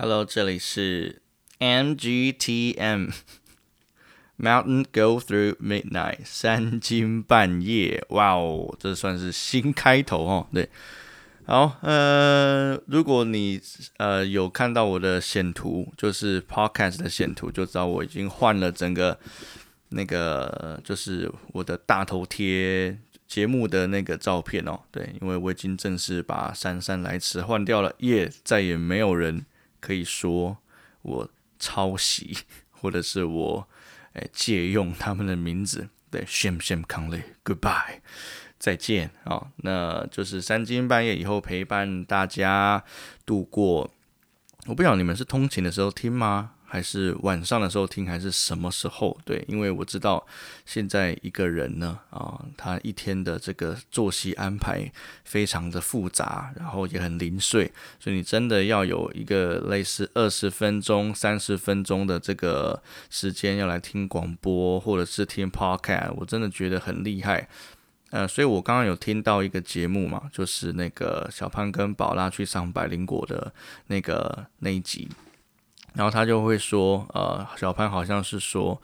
Hello，这里是 MGTM Mountain Go Through Midnight 三更半夜，哇哦，这算是新开头哦。对，好，呃，如果你呃有看到我的显图，就是 Podcast 的显图，就知道我已经换了整个那个，就是我的大头贴节目的那个照片哦。对，因为我已经正式把姗姗来迟换掉了，耶，再也没有人。可以说我抄袭，或者是我诶借用他们的名字，对，shame shame conley，goodbye，再见啊，那就是三更半夜以后陪伴大家度过。我不晓得你们是通勤的时候听吗？还是晚上的时候听，还是什么时候？对，因为我知道现在一个人呢，啊，他一天的这个作息安排非常的复杂，然后也很零碎，所以你真的要有一个类似二十分钟、三十分钟的这个时间要来听广播或者是听 podcast，我真的觉得很厉害。呃，所以我刚刚有听到一个节目嘛，就是那个小潘跟宝拉去上百灵果的那个那一集。然后他就会说，呃，小潘好像是说，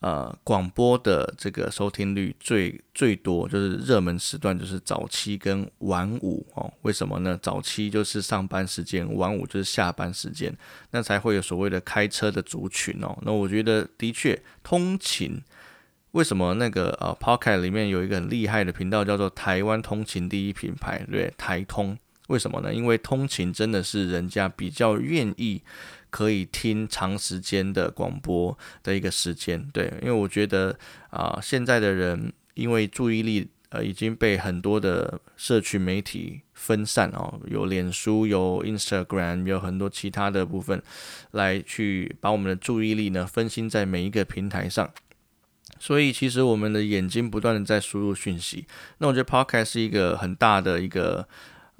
呃，广播的这个收听率最最多就是热门时段就是早期跟晚午哦。为什么呢？早期就是上班时间，晚午就是下班时间，那才会有所谓的开车的族群哦。那我觉得的确通勤，为什么那个呃 p o c k e t 里面有一个很厉害的频道叫做台湾通勤第一品牌，对，台通。为什么呢？因为通勤真的是人家比较愿意。可以听长时间的广播的一个时间，对，因为我觉得啊，现在的人因为注意力呃已经被很多的社群媒体分散哦，有脸书，有 Instagram，有很多其他的部分来去把我们的注意力呢分心在每一个平台上，所以其实我们的眼睛不断的在输入讯息，那我觉得 Podcast 是一个很大的一个。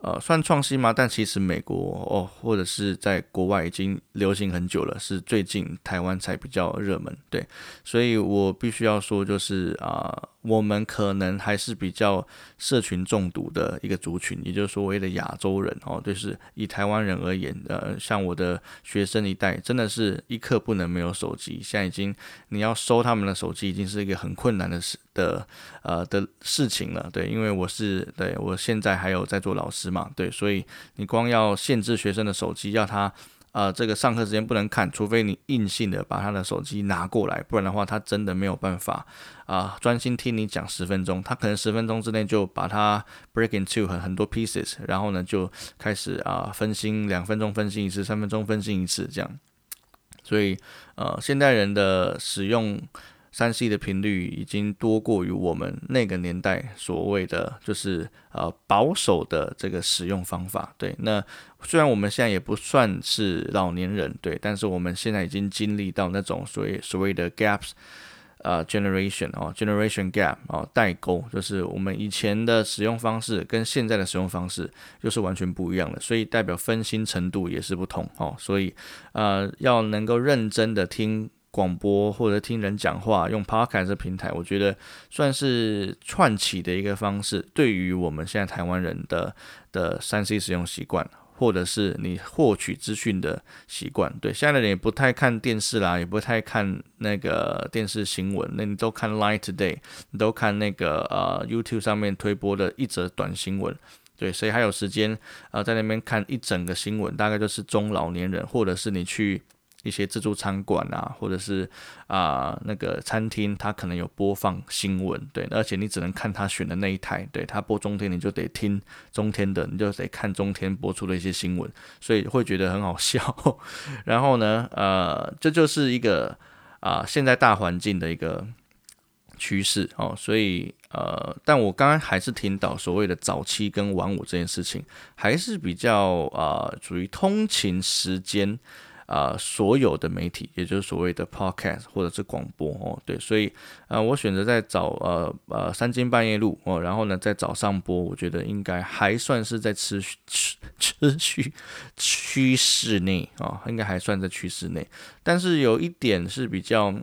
呃，算创新吗？但其实美国哦，或者是在国外已经流行很久了，是最近台湾才比较热门。对，所以我必须要说，就是啊。我们可能还是比较社群中毒的一个族群，也就是所谓的亚洲人哦，就是以台湾人而言，呃，像我的学生一代，真的是一刻不能没有手机。现在已经你要收他们的手机，已经是一个很困难的事的呃的事情了。对，因为我是对我现在还有在做老师嘛，对，所以你光要限制学生的手机，要他。啊，这个上课时间不能看，除非你硬性的把他的手机拿过来，不然的话，他真的没有办法啊专心听你讲十分钟。他可能十分钟之内就把它 break into 很很多 pieces，然后呢就开始啊分心，两分钟分心一次，三分钟分心一次这样。所以呃，现代人的使用。三 C 的频率已经多过于我们那个年代所谓的就是呃保守的这个使用方法。对，那虽然我们现在也不算是老年人，对，但是我们现在已经经历到那种所谓所谓的 gaps，呃 generation 哦 generation gap 哦代沟，就是我们以前的使用方式跟现在的使用方式又是完全不一样的，所以代表分心程度也是不同哦。所以呃要能够认真的听。广播或者听人讲话，用 Podcast 平台，我觉得算是串起的一个方式。对于我们现在台湾人的的三 C 使用习惯，或者是你获取资讯的习惯，对现在的人也不太看电视啦，也不太看那个电视新闻，那你都看 Line Today，你都看那个呃 YouTube 上面推播的一则短新闻，对，谁还有时间啊在那边看一整个新闻？大概就是中老年人，或者是你去。一些自助餐馆啊，或者是啊那个餐厅，它可能有播放新闻，对，而且你只能看他选的那一台，对他播中天，你就得听中天的，你就得看中天播出的一些新闻，所以会觉得很好笑。然后呢，呃，这就是一个啊现在大环境的一个趋势哦，所以呃，但我刚刚还是听到所谓的早期跟晚午这件事情，还是比较啊属于通勤时间。啊，所有的媒体，也就是所谓的 podcast 或者是广播哦，对，所以啊，我选择在早呃呃三更半夜录哦，然后呢在早上播，我觉得应该还算是在持续持 持续趋势内啊，应该还算在趋势内，但是有一点是比较。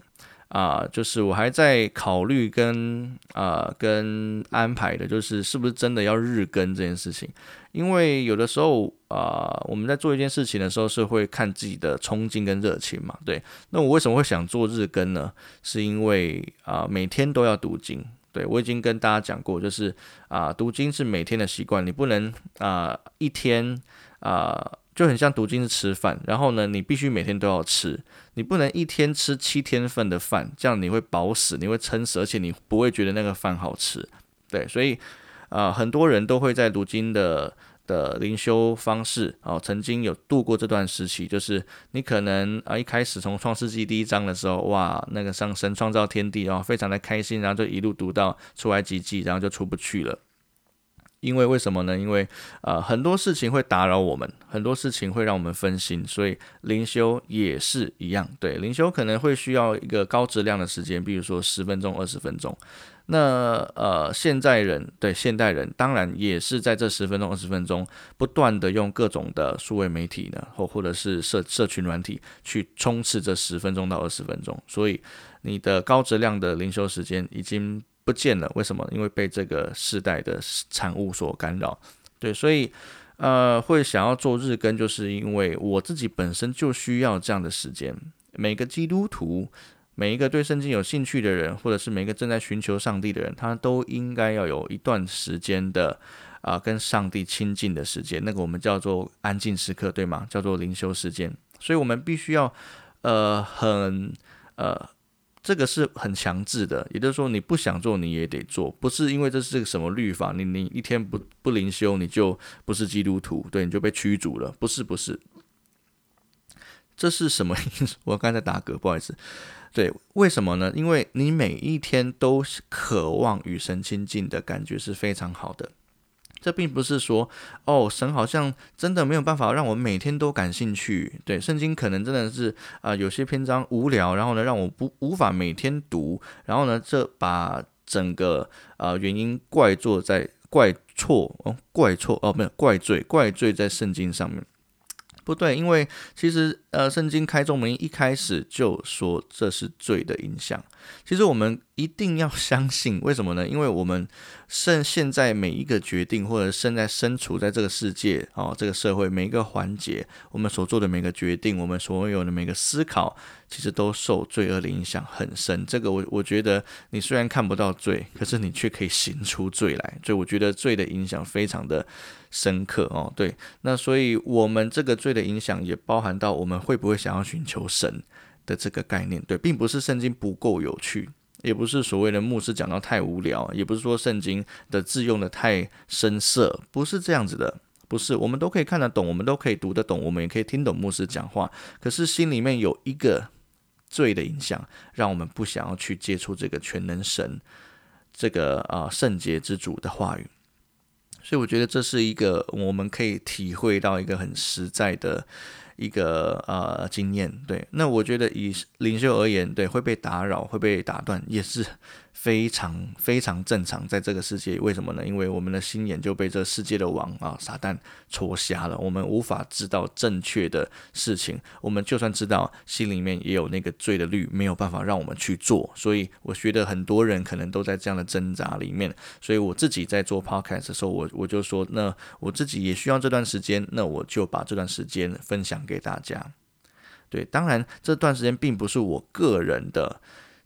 啊，就是我还在考虑跟啊跟安排的，就是是不是真的要日更这件事情。因为有的时候啊，我们在做一件事情的时候是会看自己的冲劲跟热情嘛。对，那我为什么会想做日更呢？是因为啊，每天都要读经。对我已经跟大家讲过，就是啊，读经是每天的习惯，你不能啊一天啊就很像读经是吃饭，然后呢，你必须每天都要吃，你不能一天吃七天份的饭，这样你会饱死，你会撑死，而且你不会觉得那个饭好吃。对，所以啊，很多人都会在读经的。的灵修方式哦，曾经有度过这段时期，就是你可能啊一开始从创世纪第一章的时候，哇，那个上神创造天地然后，非常的开心，然后就一路读到出埃及记，然后就出不去了。因为为什么呢？因为呃很多事情会打扰我们，很多事情会让我们分心，所以灵修也是一样。对，灵修可能会需要一个高质量的时间，比如说十分钟、二十分钟。那呃，现在人对现代人，当然也是在这十分钟、二十分钟，不断的用各种的数位媒体呢，或或者是社社群软体去冲刺这十分钟到二十分钟，所以你的高质量的灵修时间已经不见了。为什么？因为被这个时代的产物所干扰。对，所以呃，会想要做日更，就是因为我自己本身就需要这样的时间。每个基督徒。每一个对圣经有兴趣的人，或者是每一个正在寻求上帝的人，他都应该要有一段时间的啊，跟上帝亲近的时间。那个我们叫做安静时刻，对吗？叫做灵修时间。所以，我们必须要呃，很呃，这个是很强制的。也就是说，你不想做，你也得做，不是因为这是个什么律法，你你一天不不灵修，你就不是基督徒，对，你就被驱逐了。不是，不是，这是什么意思？我刚才打嗝，不好意思。对，为什么呢？因为你每一天都渴望与神亲近的感觉是非常好的。这并不是说，哦，神好像真的没有办法让我每天都感兴趣。对，圣经可能真的是啊，有些篇章无聊，然后呢，让我不无法每天读，然后呢，这把整个啊原因怪罪在怪错哦，怪错哦，没有怪罪，怪罪在圣经上面。不对，因为其实呃，圣经开宗明一开始就说这是罪的影响。其实我们一定要相信，为什么呢？因为我们现现在每一个决定，或者现在身处在这个世界哦，这个社会每一个环节，我们所做的每个决定，我们所有的每个思考，其实都受罪恶的影响很深。这个我我觉得，你虽然看不到罪，可是你却可以行出罪来。所以我觉得罪的影响非常的深刻哦。对，那所以我们这个罪的影响也包含到我们会不会想要寻求神。的这个概念，对，并不是圣经不够有趣，也不是所谓的牧师讲到太无聊，也不是说圣经的字用的太深涩，不是这样子的，不是，我们都可以看得懂，我们都可以读得懂，我们也可以听懂牧师讲话，可是心里面有一个罪的影响，让我们不想要去接触这个全能神，这个啊圣洁之主的话语，所以我觉得这是一个我们可以体会到一个很实在的。一个呃经验，对，那我觉得以领袖而言，对会被打扰、会被打断，也是。非常非常正常，在这个世界，为什么呢？因为我们的心眼就被这世界的王啊撒旦戳瞎了，我们无法知道正确的事情。我们就算知道，心里面也有那个罪的律，没有办法让我们去做。所以我觉得很多人可能都在这样的挣扎里面。所以我自己在做 podcast 的时候，我我就说，那我自己也需要这段时间，那我就把这段时间分享给大家。对，当然这段时间并不是我个人的。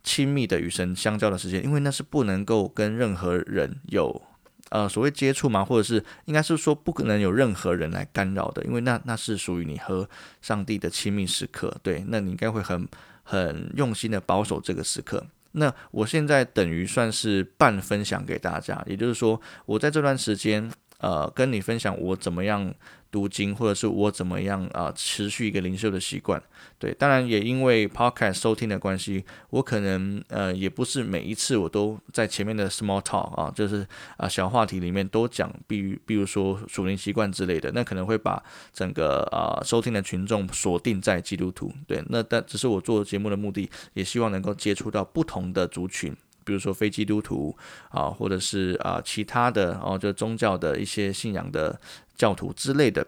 亲密的与神相交的时间，因为那是不能够跟任何人有呃所谓接触嘛，或者是应该是说不可能有任何人来干扰的，因为那那是属于你和上帝的亲密时刻。对，那你应该会很很用心的保守这个时刻。那我现在等于算是半分享给大家，也就是说，我在这段时间呃跟你分享我怎么样。读经，或者是我怎么样啊，持续一个灵修的习惯。对，当然也因为 podcast 收听的关系，我可能呃也不是每一次我都在前面的 small talk 啊，就是啊小话题里面都讲，比如比如说属灵习惯之类的，那可能会把整个啊收听的群众锁定在基督徒。对，那但只是我做节目的目的，也希望能够接触到不同的族群，比如说非基督徒啊，或者是啊其他的哦，就宗教的一些信仰的。教徒之类的，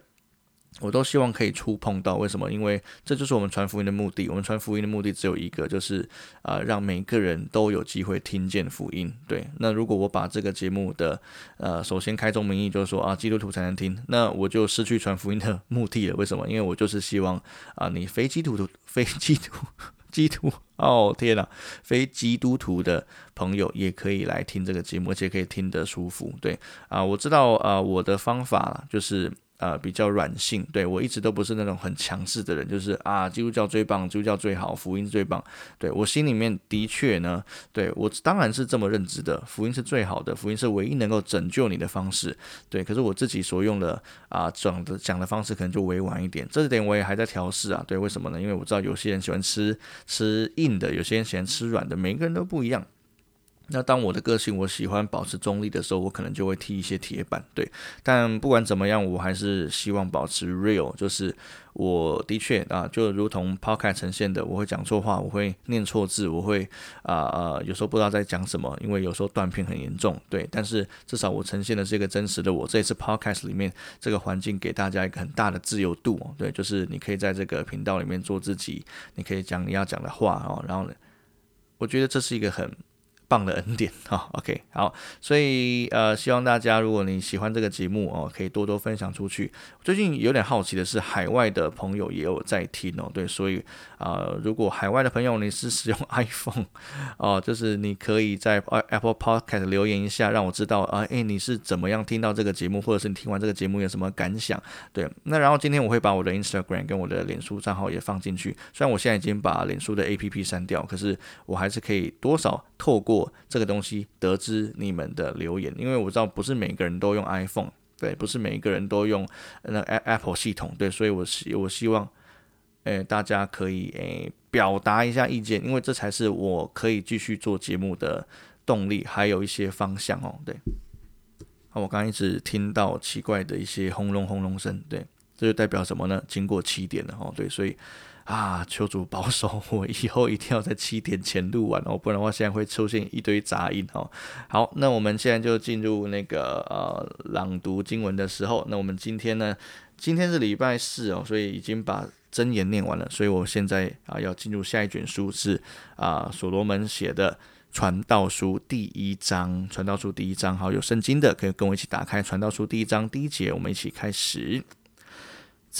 我都希望可以触碰到，为什么？因为这就是我们传福音的目的。我们传福音的目的只有一个，就是啊，让每个人都有机会听见福音。对，那如果我把这个节目的呃，首先开宗明义就是说啊，基督徒才能听，那我就失去传福音的目的了。为什么？因为我就是希望啊，你非基督徒、非基督、基督，哦天呐，非基督徒的朋友也可以来听这个节目，而且可以听得舒服。对啊，我知道啊，我的方法就是。呃，比较软性，对我一直都不是那种很强势的人，就是啊，基督教最棒，基督教最好，福音最棒。对我心里面的确呢，对我当然是这么认知的，福音是最好的，福音是唯一能够拯救你的方式。对，可是我自己所用的啊讲的讲的方式可能就委婉一点，这点我也还在调试啊。对，为什么呢？因为我知道有些人喜欢吃吃硬的，有些人喜欢吃软的，每个人都不一样。那当我的个性我喜欢保持中立的时候，我可能就会踢一些铁板，对。但不管怎么样，我还是希望保持 real，就是我的确啊，就如同 podcast 呈现的，我会讲错话，我会念错字，我会啊啊，有时候不知道在讲什么，因为有时候断片很严重，对。但是至少我呈现的这个真实的我，这一次 podcast 里面这个环境给大家一个很大的自由度，对，就是你可以在这个频道里面做自己，你可以讲你要讲的话哦，然后呢，我觉得这是一个很。棒的恩典 哈，OK，好，所以呃，希望大家如果你喜欢这个节目哦，可以多多分享出去。最近有点好奇的是，海外的朋友也有在听哦，对，所以啊，如果海外的朋友你是使用 iPhone 哦，就是你可以在 Apple Podcast 留言一下，让我知道啊，诶，你是怎么样听到这个节目，或者是你听完这个节目有什么感想？对，那然后今天我会把我的 Instagram 跟我的脸书账号也放进去，虽然我现在已经把脸书的 APP 删掉，可是我还是可以多少透过。这个东西得知你们的留言，因为我知道不是每个人都用 iPhone，对，不是每一个人都用那 Apple 系统，对，所以我希我希望，诶，大家可以诶表达一下意见，因为这才是我可以继续做节目的动力，还有一些方向哦，对。好，我刚刚一直听到奇怪的一些轰隆轰隆声，对，这就代表什么呢？经过七点了哦，对，所以。啊，求主保守 我，以后一定要在七点前录完哦，不然的话现在会出现一堆杂音哦。好，那我们现在就进入那个呃朗读经文的时候。那我们今天呢，今天是礼拜四哦，所以已经把真言念完了。所以我现在啊要进入下一卷书，是啊所罗门写的传道书第一章。传道书第一章，好，有圣经的可以跟我一起打开传道书第一章第一节，我们一起开始。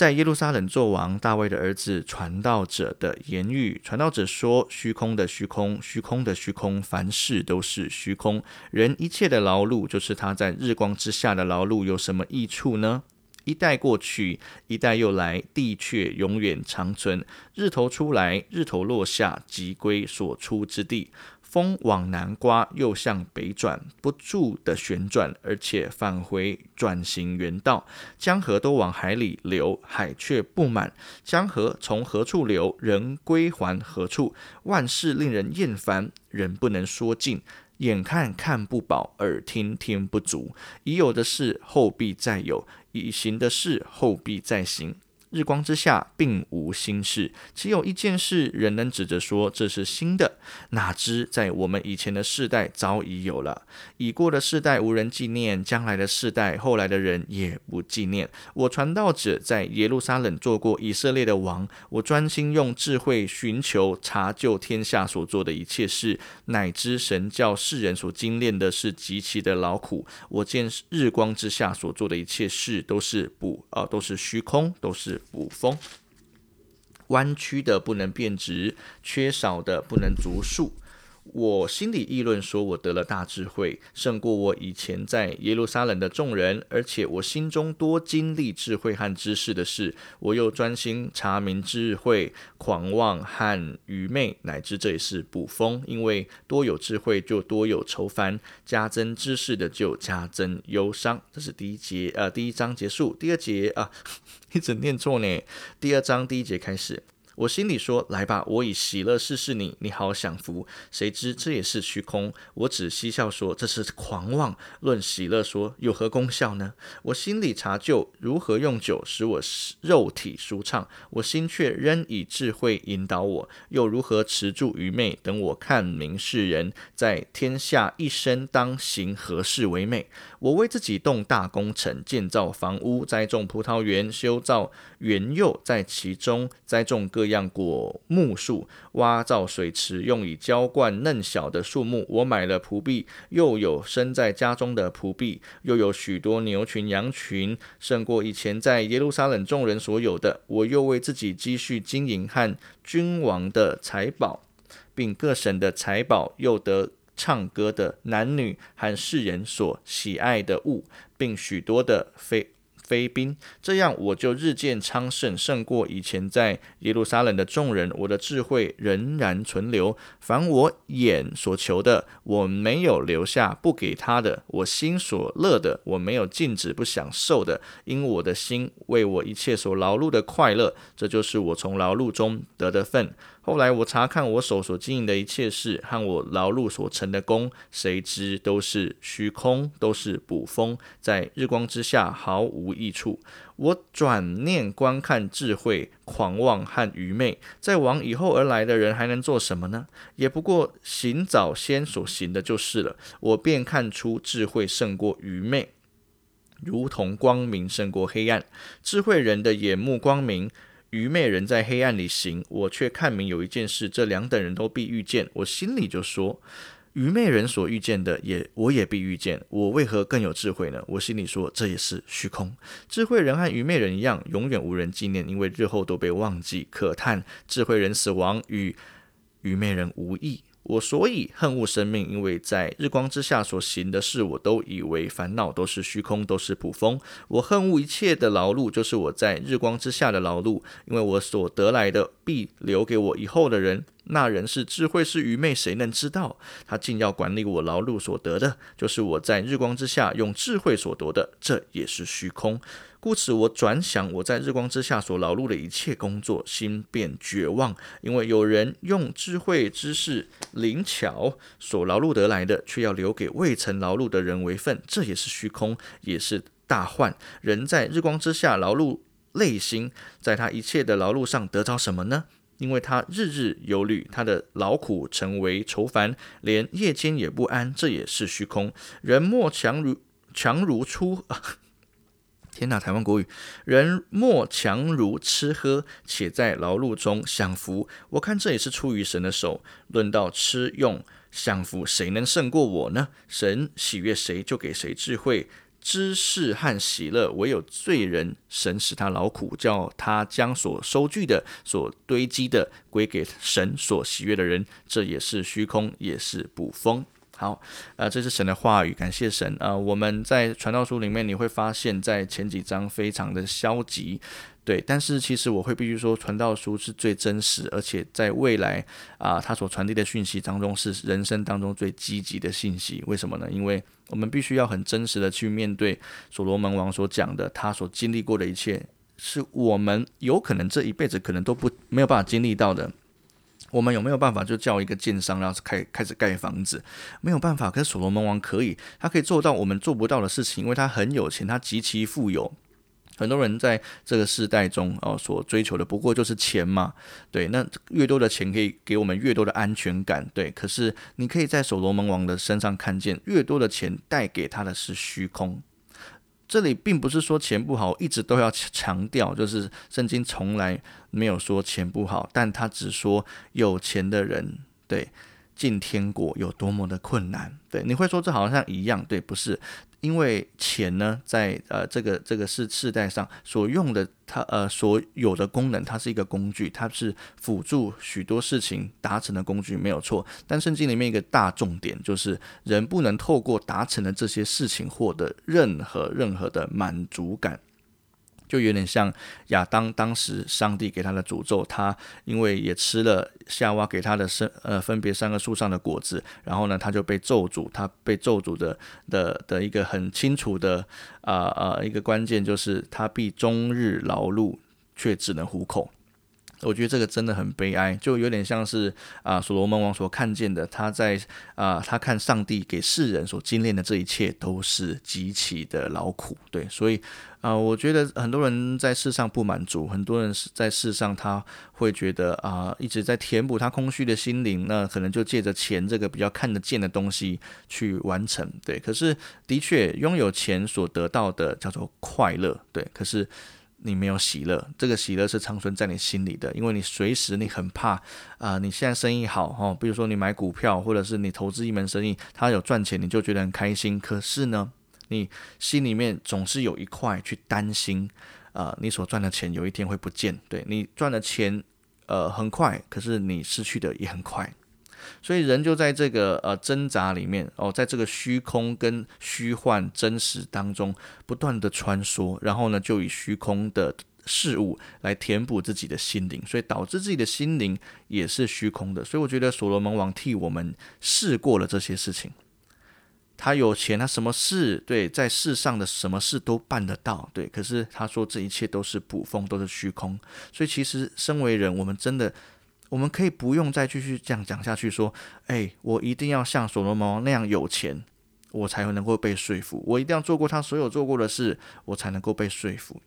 在耶路撒冷做王，大卫的儿子传道者的言语。传道者说：“虚空的虚空，虚空的虚空，凡事都是虚空。人一切的劳碌，就是他在日光之下的劳碌，有什么益处呢？一代过去，一代又来，地却永远长存。日头出来，日头落下，即归所出之地。”风往南刮，又向北转，不住的旋转，而且返回转型原道。江河都往海里流，海却不满。江河从何处流，人归还何处？万事令人厌烦，人不能说尽。眼看看不饱，耳听听不足。已有的事，后必再有；已行的事，后必再行。日光之下，并无新事，只有一件事，人能指着说这是新的。哪知在我们以前的世代早已有了，已过的世代无人纪念，将来的世代后来的人也不纪念。我传道者在耶路撒冷做过以色列的王，我专心用智慧寻求查究天下所做的一切事，乃知神教世人所精炼的是极其的劳苦。我见日光之下所做的一切事都是不啊，都是虚空，都是。补风，弯曲的不能变直，缺少的不能足数。我心里议论说，我得了大智慧，胜过我以前在耶路撒冷的众人。而且我心中多经历智慧和知识的事，我又专心查明智慧、狂妄和愚昧，乃至这也是捕风。因为多有智慧，就多有愁烦；加增知识的，就加增忧伤。这是第一节，呃，第一章结束。第二节啊，一直念错呢。第二章第一节开始。我心里说：“来吧，我以喜乐试试你，你好享福。”谁知这也是虚空。我只嬉笑说：“这是狂妄。”论喜乐说：“有何功效呢？”我心里查究如何用酒使我肉体舒畅，我心却仍以智慧引导我。又如何持住愚昧？等我看明世人，在天下一生当行何事为美？我为自己动大工程，建造房屋，栽种葡萄园，修造园囿，在其中栽种各。样果木树，挖造水池，用以浇灌嫩小的树木。我买了蒲币，又有生在家中的蒲币，又有许多牛群、羊群，胜过以前在耶路撒冷众人所有的。我又为自己积蓄金银和君王的财宝，并各省的财宝，又得唱歌的男女和世人所喜爱的物，并许多的非。飞兵，这样我就日渐昌盛，胜过以前在耶路撒冷的众人。我的智慧仍然存留，凡我眼所求的，我没有留下不给他的；我心所乐的，我没有禁止不享受的。因我的心为我一切所劳碌的快乐，这就是我从劳碌中得的份。后来我查看我手所经营的一切事和我劳碌所成的功，谁知都是虚空，都是捕风，在日光之下毫无益处。我转念观看智慧、狂妄和愚昧，在往以后而来的人还能做什么呢？也不过行早先所行的就是了。我便看出智慧胜过愚昧，如同光明胜过黑暗。智慧人的眼目光明。愚昧人在黑暗里行，我却看明有一件事，这两等人都必遇见。我心里就说：愚昧人所遇见的，也我也必遇见。我为何更有智慧呢？我心里说：这也是虚空。智慧人和愚昧人一样，永远无人纪念，因为日后都被忘记。可叹智慧人死亡与愚昧人无异。我所以恨恶生命，因为在日光之下所行的事，我都以为烦恼，都是虚空，都是普风。我恨恶一切的劳碌，就是我在日光之下的劳碌，因为我所得来的必留给我以后的人。那人是智慧是愚昧，谁能知道？他竟要管理我劳碌所得的，就是我在日光之下用智慧所得的，这也是虚空。故此，我转想我在日光之下所劳碌的一切工作，心便绝望，因为有人用智慧、知识、灵巧所劳碌得来的，却要留给未曾劳碌的人为份，这也是虚空，也是大患。人在日光之下劳碌累心，在他一切的劳碌上得着什么呢？因为他日日忧虑，他的劳苦成为愁烦，连夜间也不安，这也是虚空。人莫强如强如出，天哪！台湾国语，人莫强如吃喝，且在劳碌中享福。我看这也是出于神的手。论到吃用享福，谁能胜过我呢？神喜悦谁，就给谁智慧。知识和喜乐，唯有罪人，神使他劳苦，叫他将所收据的、所堆积的归给神所喜悦的人，这也是虚空，也是捕风。好，呃，这是神的话语，感谢神。呃，我们在传道书里面，你会发现在前几章非常的消极。对，但是其实我会必须说，传道书是最真实，而且在未来啊，他所传递的讯息当中是人生当中最积极的信息。为什么呢？因为我们必须要很真实的去面对所罗门王所讲的，他所经历过的一切，是我们有可能这一辈子可能都不没有办法经历到的。我们有没有办法就叫一个建商，然后开开始盖房子？没有办法，可是所罗门王可以，他可以做到我们做不到的事情，因为他很有钱，他极其富有。很多人在这个时代中哦，所追求的不过就是钱嘛，对，那越多的钱可以给我们越多的安全感，对。可是你可以在所罗门王的身上看见，越多的钱带给他的是虚空。这里并不是说钱不好，一直都要强调，就是圣经从来没有说钱不好，但他只说有钱的人对进天国有多么的困难。对，你会说这好像一样，对，不是。因为钱呢，在呃这个这个是世代上所用的，它呃所有的功能，它是一个工具，它是辅助许多事情达成的工具，没有错。但圣经里面一个大重点就是，人不能透过达成的这些事情获得任何任何的满足感。就有点像亚当当时上帝给他的诅咒，他因为也吃了夏娃给他的生呃分别三个树上的果子，然后呢他就被咒诅，他被咒诅的的的一个很清楚的啊啊一个关键就是他必终日劳碌却只能糊口。我觉得这个真的很悲哀，就有点像是啊，所罗门王所看见的，他在啊，他看上帝给世人所精炼的这一切都是极其的劳苦，对，所以啊，我觉得很多人在世上不满足，很多人是在世上他会觉得啊，一直在填补他空虚的心灵，那可能就借着钱这个比较看得见的东西去完成，对，可是的确拥有钱所得到的叫做快乐，对，可是。你没有喜乐，这个喜乐是长存在你心里的，因为你随时你很怕啊，你现在生意好哈，比如说你买股票，或者是你投资一门生意，它有赚钱，你就觉得很开心。可是呢，你心里面总是有一块去担心，啊，你所赚的钱有一天会不见。对你赚的钱，呃，很快，可是你失去的也很快。所以人就在这个呃挣扎里面哦，在这个虚空跟虚幻真实当中不断的穿梭，然后呢，就以虚空的事物来填补自己的心灵，所以导致自己的心灵也是虚空的。所以我觉得所罗门王替我们试过了这些事情，他有钱，他什么事对在世上的什么事都办得到，对。可是他说这一切都是捕风，都是虚空。所以其实身为人，我们真的。我们可以不用再继续这样讲下去，说，哎，我一定要像所罗门王那样有钱，我才能够被说服。我一定要做过他所有做过的事，我才能够被说服。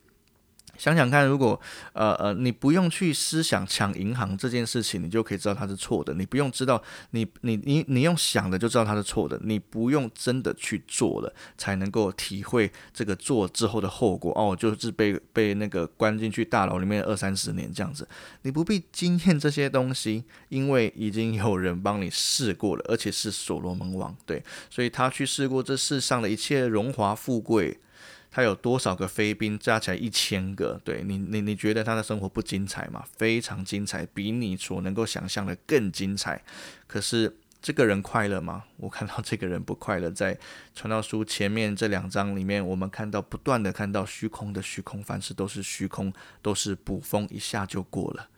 想想看，如果呃呃，你不用去思想抢银行这件事情，你就可以知道它是错的。你不用知道，你你你你用想的就知道它是错的。你不用真的去做了，才能够体会这个做之后的后果。哦，就是被被那个关进去大牢里面二三十年这样子。你不必经验这些东西，因为已经有人帮你试过了，而且是所罗门王对，所以他去试过这世上的一切荣华富贵。他有多少个飞兵？加起来一千个。对你，你你觉得他的生活不精彩吗？非常精彩，比你所能够想象的更精彩。可是这个人快乐吗？我看到这个人不快乐。在传道书前面这两章里面，我们看到不断的看到虚空的虚空，凡事都是虚空，都是捕风一下就过了。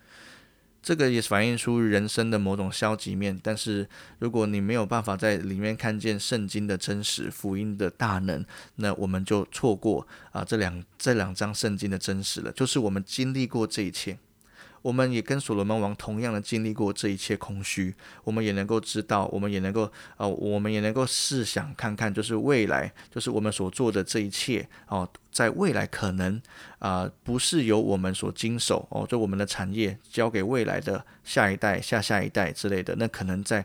这个也反映出人生的某种消极面，但是如果你没有办法在里面看见圣经的真实、福音的大能，那我们就错过啊这两这两张圣经的真实了。就是我们经历过这一切。我们也跟所罗门王同样的经历过这一切空虚，我们也能够知道，我们也能够啊，我们也能够试想看看，就是未来，就是我们所做的这一切哦，在未来可能啊，不是由我们所经手哦，就我们的产业交给未来的下一代、下下一代之类的，那可能在。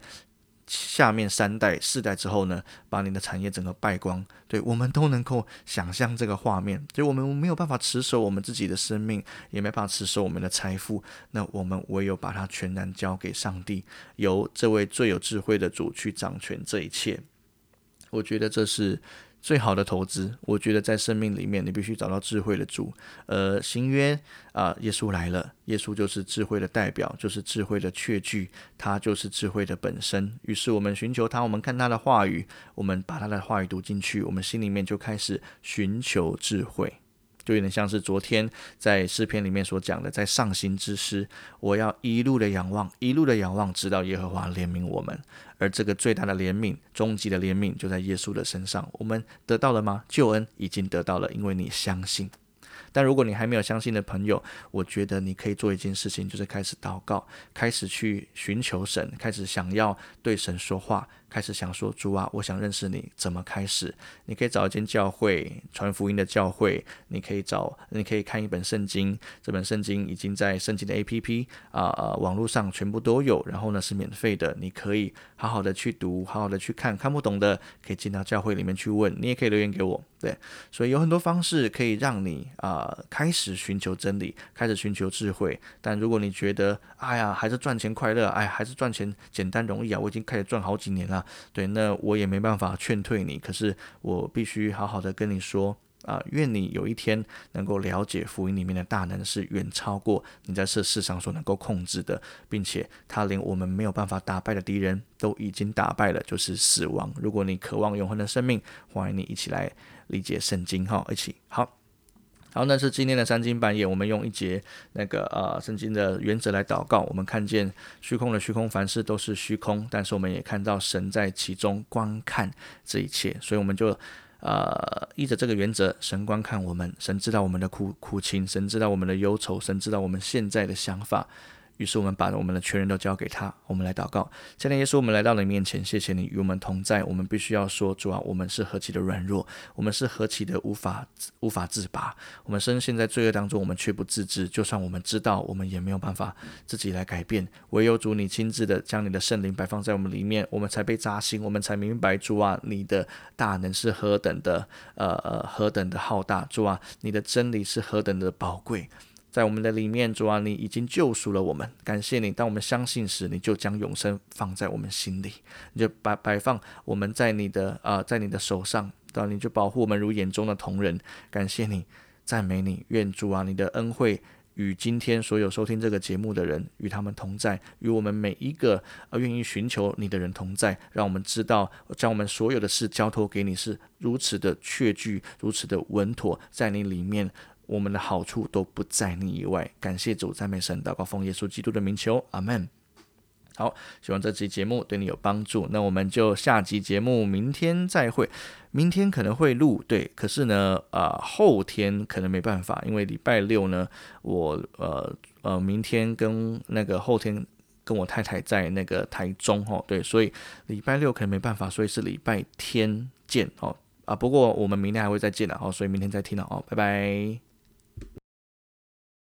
下面三代、四代之后呢，把你的产业整个败光，对我们都能够想象这个画面。所以我们没有办法持守我们自己的生命，也没办法持守我们的财富，那我们唯有把它全然交给上帝，由这位最有智慧的主去掌权这一切。我觉得这是。最好的投资，我觉得在生命里面，你必须找到智慧的主。呃，新约啊，耶稣来了，耶稣就是智慧的代表，就是智慧的确据，他就是智慧的本身。于是我们寻求他，我们看他的话语，我们把他的话语读进去，我们心里面就开始寻求智慧。就有点像是昨天在诗篇里面所讲的，在上行之诗，我要一路的仰望，一路的仰望，直到耶和华怜悯我们。而这个最大的怜悯，终极的怜悯，就在耶稣的身上。我们得到了吗？救恩已经得到了，因为你相信。但如果你还没有相信的朋友，我觉得你可以做一件事情，就是开始祷告，开始去寻求神，开始想要对神说话。开始想说主啊，我想认识你，怎么开始？你可以找一间教会传福音的教会，你可以找，你可以看一本圣经，这本圣经已经在圣经的 A P P 啊啊网络上全部都有，然后呢是免费的，你可以好好的去读，好好的去看，看不懂的可以进到教会里面去问，你也可以留言给我，对，所以有很多方式可以让你啊开始寻求真理，开始寻求智慧。但如果你觉得哎呀还是赚钱快乐，哎还是赚钱简单容易啊，我已经开始赚好几年了。对，那我也没办法劝退你，可是我必须好好的跟你说啊，愿你有一天能够了解福音里面的大能是远超过你在这世上所能够控制的，并且他连我们没有办法打败的敌人都已经打败了，就是死亡。如果你渴望永恒的生命，欢迎你一起来理解圣经哈，一起好。然后，那是今天的三更半夜，我们用一节那个呃圣经的原则来祷告。我们看见虚空的虚空，凡事都是虚空，但是我们也看到神在其中观看这一切，所以我们就呃，依着这个原则，神观看我们，神知道我们的苦苦情，神知道我们的忧愁，神知道我们现在的想法。于是我们把我们的全人都交给他，我们来祷告。现在耶稣，我们来到你面前，谢谢你与我们同在。我们必须要说，主啊，我们是何其的软弱，我们是何其的无法无法自拔。我们深陷在罪恶当中，我们却不自知。就算我们知道，我们也没有办法自己来改变。唯有主你亲自的将你的圣灵摆放在我们里面，我们才被扎心，我们才明白主啊，你的大能是何等的呃呃何等的浩大。主啊，你的真理是何等的宝贵。在我们的里面，主啊，你已经救赎了我们，感谢你。当我们相信时，你就将永生放在我们心里，你就摆摆放我们在你的啊，在你的手上，到你就保护我们如眼中的同人。感谢你，赞美你，愿主啊，你的恩惠与今天所有收听这个节目的人与他们同在，与我们每一个呃愿意寻求你的人同在，让我们知道将我们所有的事交托给你是如此的确据，如此的稳妥，在你里面。我们的好处都不在你以外，感谢主，赞美神，祷告奉耶稣基督的名求，阿门。好，希望这期节目对你有帮助。那我们就下集节目明天再会。明天可能会录，对，可是呢，啊，后天可能没办法，因为礼拜六呢，我呃呃，明天跟那个后天跟我太太在那个台中哦，对，所以礼拜六可能没办法，所以是礼拜天见哦。啊，不过我们明天还会再见的哦，所以明天再听了哦，拜拜。